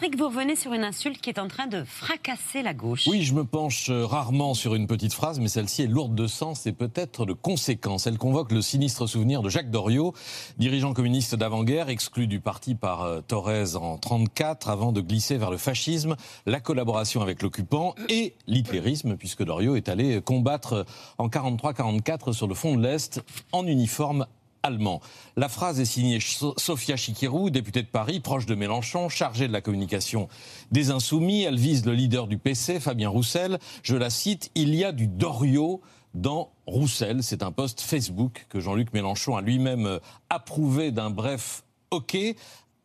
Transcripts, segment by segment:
Patrick, vous revenez sur une insulte qui est en train de fracasser la gauche. Oui, je me penche euh, rarement sur une petite phrase, mais celle-ci est lourde de sens et peut-être de conséquences. Elle convoque le sinistre souvenir de Jacques Doriot, dirigeant communiste d'avant-guerre, exclu du parti par euh, Thorez en 34, avant de glisser vers le fascisme, la collaboration avec l'occupant et l'hitlérisme, puisque Doriot est allé combattre en 43-44 sur le front de l'Est en uniforme allemand. La phrase est signée Sophia Chikirou, députée de Paris, proche de Mélenchon, chargée de la communication des Insoumis. Elle vise le leader du PC, Fabien Roussel. Je la cite, il y a du Doriot dans Roussel. C'est un post Facebook que Jean-Luc Mélenchon a lui-même euh, approuvé d'un bref OK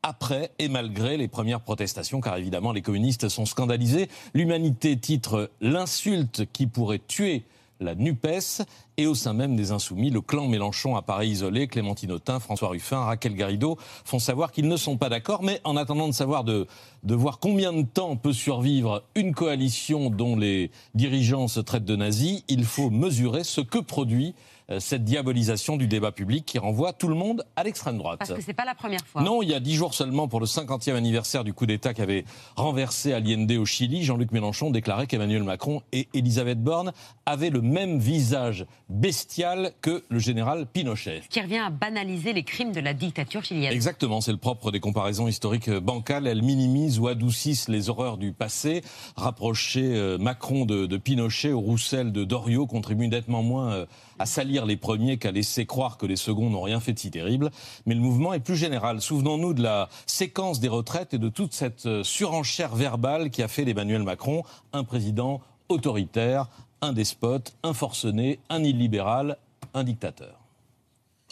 après et malgré les premières protestations, car évidemment les communistes sont scandalisés. L'humanité titre l'insulte qui pourrait tuer la NUPES, et au sein même des Insoumis, le clan Mélenchon apparaît isolé. Clémentine Autain, François Ruffin, Raquel Garrido font savoir qu'ils ne sont pas d'accord, mais en attendant de savoir de, de voir combien de temps peut survivre une coalition dont les dirigeants se traitent de nazis, il faut mesurer ce que produit cette diabolisation du débat public qui renvoie tout le monde à l'extrême droite. Parce que c'est pas la première fois. Non, il y a dix jours seulement pour le 50e anniversaire du coup d'État qui avait renversé Allende au Chili, Jean-Luc Mélenchon déclarait qu'Emmanuel Macron et Elisabeth Borne avaient le même visage bestial que le général Pinochet. Ce qui revient à banaliser les crimes de la dictature chilienne. Exactement, c'est le propre des comparaisons historiques bancales. Elles minimisent ou adoucissent les horreurs du passé. Rapprocher euh, Macron de, de Pinochet ou Roussel de Doriot contribue nettement moins euh, à salir les premiers qu'à laisser croire que les seconds n'ont rien fait de si terrible. Mais le mouvement est plus général. Souvenons-nous de la séquence des retraites et de toute cette euh, surenchère verbale qui a fait d'Emmanuel Macron un président autoritaire, un despote, un forcené, un illibéral, un dictateur.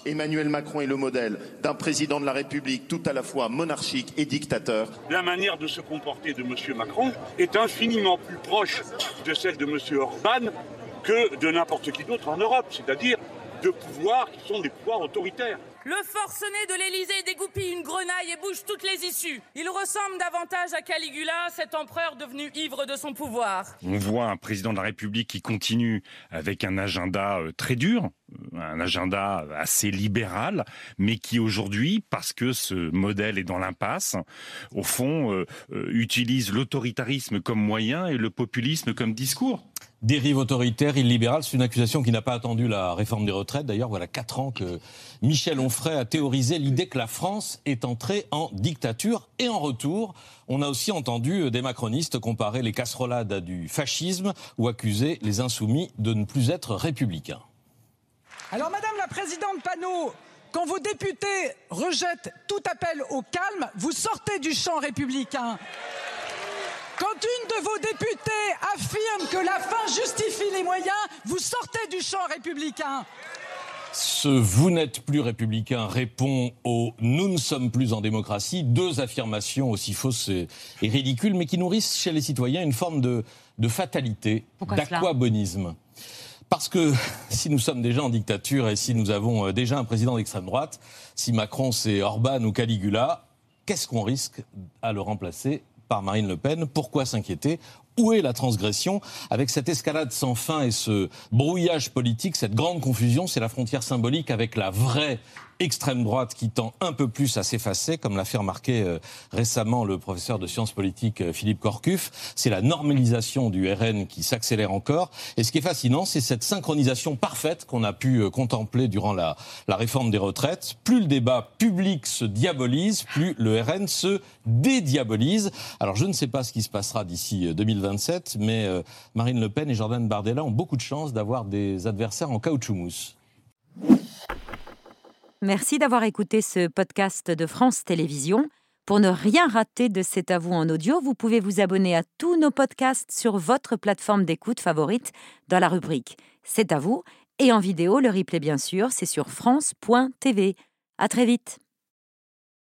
Emmanuel Macron est le modèle d'un président de la République tout à la fois monarchique et dictateur. La manière de se comporter de M. Macron est infiniment plus proche de celle de M. Orban que de n'importe qui d'autre en Europe, c'est-à-dire de pouvoirs qui sont des pouvoirs autoritaires. Le forcené de l'Élysée dégoupille une grenaille et bouge toutes les issues. Il ressemble davantage à Caligula, cet empereur devenu ivre de son pouvoir. On voit un président de la République qui continue avec un agenda euh, très dur, euh, un agenda assez libéral, mais qui aujourd'hui, parce que ce modèle est dans l'impasse, au fond, euh, utilise l'autoritarisme comme moyen et le populisme comme discours. Dérive autoritaire, illibérale, c'est une accusation qui n'a pas attendu la réforme des retraites. D'ailleurs, voilà quatre ans que Michel Onfray a théorisé l'idée que la France est entrée en dictature. Et en retour, on a aussi entendu des macronistes comparer les casserolades à du fascisme ou accuser les insoumis de ne plus être républicains. Alors, Madame la Présidente Panot, quand vos députés rejettent tout appel au calme, vous sortez du champ républicain. Quand une de vos députées affirme que la fin justifie les moyens, vous sortez du champ républicain. Ce vous n'êtes plus républicain répond au nous ne sommes plus en démocratie, deux affirmations aussi fausses et, ridicules, mais qui nourrissent chez les citoyens une forme de, de fatalité, d'aquabonisme. Parce que si nous sommes déjà en dictature et si nous avons euh, déjà un président d'extrême droite, si Macron c'est Orban ou Caligula, qu'est-ce qu'on risque à le remplacer par Marine Le Pen. Pourquoi s'inquiéter? Où est la transgression Avec cette escalade sans fin et ce brouillage politique, cette grande confusion, c'est la frontière symbolique avec la vraie extrême droite qui tend un peu plus à s'effacer, comme l'a fait remarquer euh, récemment le professeur de sciences politiques euh, Philippe Corcuff. C'est la normalisation du RN qui s'accélère encore. Et ce qui est fascinant, c'est cette synchronisation parfaite qu'on a pu euh, contempler durant la, la réforme des retraites. Plus le débat public se diabolise, plus le RN se dédiabolise. Alors je ne sais pas ce qui se passera d'ici 2027, mais Marine Le Pen et Jordan Bardella ont beaucoup de chance d'avoir des adversaires en caoutchouc mousse. Merci d'avoir écouté ce podcast de France Télévisions. Pour ne rien rater de C'est à vous en audio, vous pouvez vous abonner à tous nos podcasts sur votre plateforme d'écoute favorite dans la rubrique C'est à vous et en vidéo, le replay bien sûr, c'est sur France.tv. À très vite.